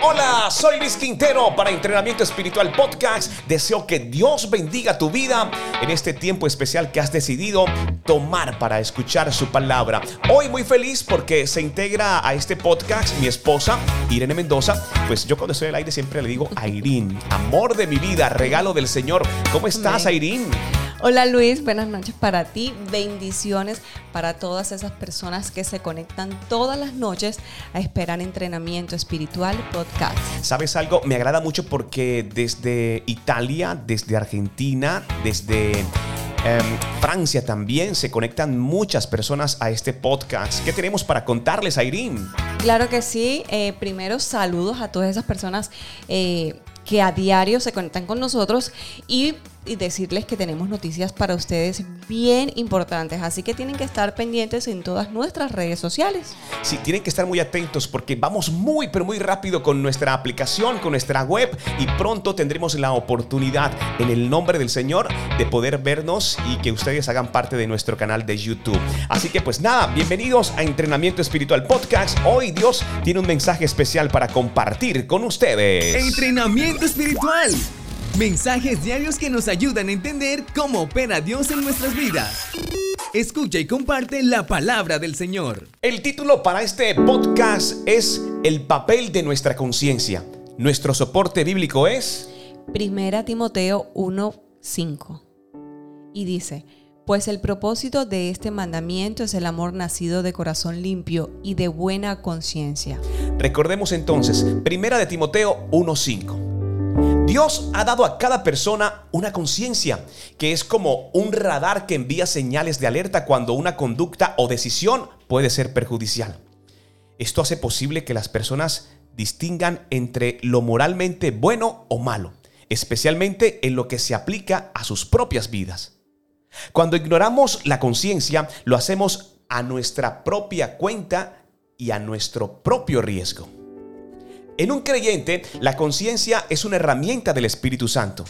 Hola, soy Luis Quintero para Entrenamiento Espiritual Podcast. Deseo que Dios bendiga tu vida en este tiempo especial que has decidido tomar para escuchar su palabra. Hoy muy feliz porque se integra a este podcast mi esposa, Irene Mendoza. Pues yo cuando estoy al aire siempre le digo Irene, amor de mi vida, regalo del Señor. ¿Cómo estás, Irene? Hola Luis, buenas noches para ti, bendiciones para todas esas personas que se conectan todas las noches a esperar entrenamiento espiritual podcast. ¿Sabes algo? Me agrada mucho porque desde Italia, desde Argentina, desde... em, Francia también se conectan muchas personas a este podcast. ¿Qué tenemos para contarles, Irene? Claro que sí, eh, primero saludos a todas esas personas eh, que a diario se conectan con nosotros y, y decirles que tenemos noticias para ustedes bien importantes, así que tienen que estar pendientes en todas nuestras redes sociales. Sí, tienen que estar muy atentos porque vamos muy, pero muy rápido con nuestra aplicación, con nuestra web y pronto tendremos la oportunidad en el nombre del Señor de poder vernos y que ustedes hagan parte de nuestro canal de YouTube. Así que pues nada, bienvenidos a Entrenamiento Espiritual Podcast. Hoy Dios tiene un mensaje especial para compartir con ustedes. Entrenamiento espiritual. Mensajes diarios que nos ayudan a entender cómo opera Dios en nuestras vidas. Escucha y comparte la palabra del Señor. El título para este podcast es El papel de nuestra conciencia. Nuestro soporte bíblico es... Primera Timoteo 1:5 y dice, pues el propósito de este mandamiento es el amor nacido de corazón limpio y de buena conciencia. Recordemos entonces, Primera de Timoteo 1:5. Dios ha dado a cada persona una conciencia, que es como un radar que envía señales de alerta cuando una conducta o decisión puede ser perjudicial. Esto hace posible que las personas distingan entre lo moralmente bueno o malo, especialmente en lo que se aplica a sus propias vidas. Cuando ignoramos la conciencia, lo hacemos a nuestra propia cuenta y a nuestro propio riesgo. En un creyente, la conciencia es una herramienta del Espíritu Santo.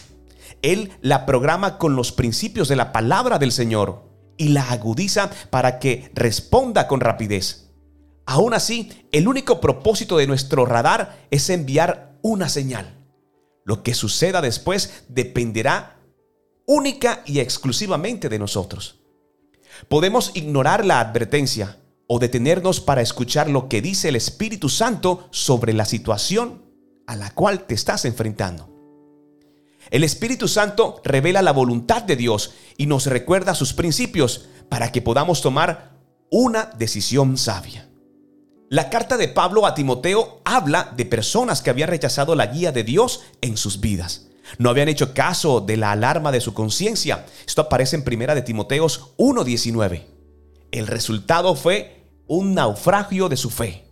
Él la programa con los principios de la palabra del Señor y la agudiza para que responda con rapidez. Aún así, el único propósito de nuestro radar es enviar una señal. Lo que suceda después dependerá única y exclusivamente de nosotros. Podemos ignorar la advertencia, o detenernos para escuchar lo que dice el Espíritu Santo sobre la situación a la cual te estás enfrentando. El Espíritu Santo revela la voluntad de Dios y nos recuerda sus principios para que podamos tomar una decisión sabia. La carta de Pablo a Timoteo habla de personas que habían rechazado la guía de Dios en sus vidas. No habían hecho caso de la alarma de su conciencia. Esto aparece en Primera de Timoteos 1:19. El resultado fue un naufragio de su fe.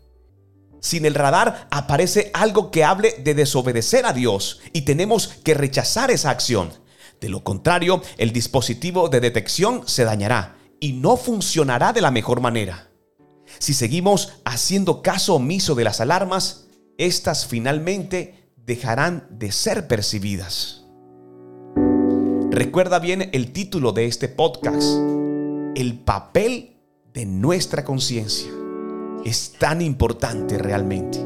Sin el radar aparece algo que hable de desobedecer a Dios y tenemos que rechazar esa acción. De lo contrario, el dispositivo de detección se dañará y no funcionará de la mejor manera. Si seguimos haciendo caso omiso de las alarmas, estas finalmente dejarán de ser percibidas. Recuerda bien el título de este podcast, el papel de nuestra conciencia es tan importante realmente.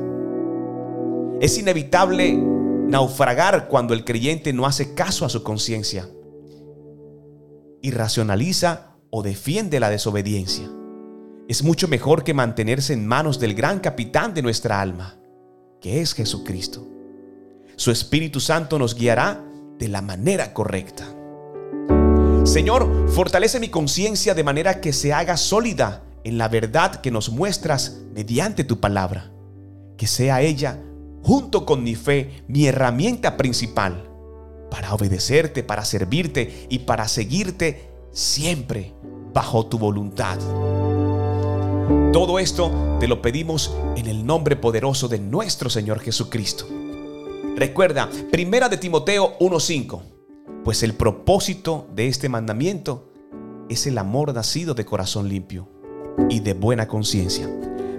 Es inevitable naufragar cuando el creyente no hace caso a su conciencia y racionaliza o defiende la desobediencia. Es mucho mejor que mantenerse en manos del gran capitán de nuestra alma, que es Jesucristo. Su Espíritu Santo nos guiará de la manera correcta. Señor, fortalece mi conciencia de manera que se haga sólida en la verdad que nos muestras mediante tu palabra. Que sea ella, junto con mi fe, mi herramienta principal para obedecerte, para servirte y para seguirte siempre bajo tu voluntad. Todo esto te lo pedimos en el nombre poderoso de nuestro Señor Jesucristo. Recuerda, primera de Timoteo 1:5 pues el propósito de este mandamiento es el amor nacido de corazón limpio y de buena conciencia.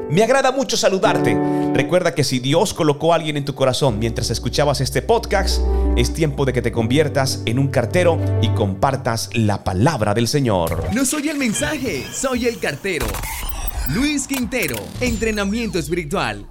Me agrada mucho saludarte. Recuerda que si Dios colocó a alguien en tu corazón mientras escuchabas este podcast, es tiempo de que te conviertas en un cartero y compartas la palabra del Señor. No soy el mensaje, soy el cartero. Luis Quintero, entrenamiento espiritual.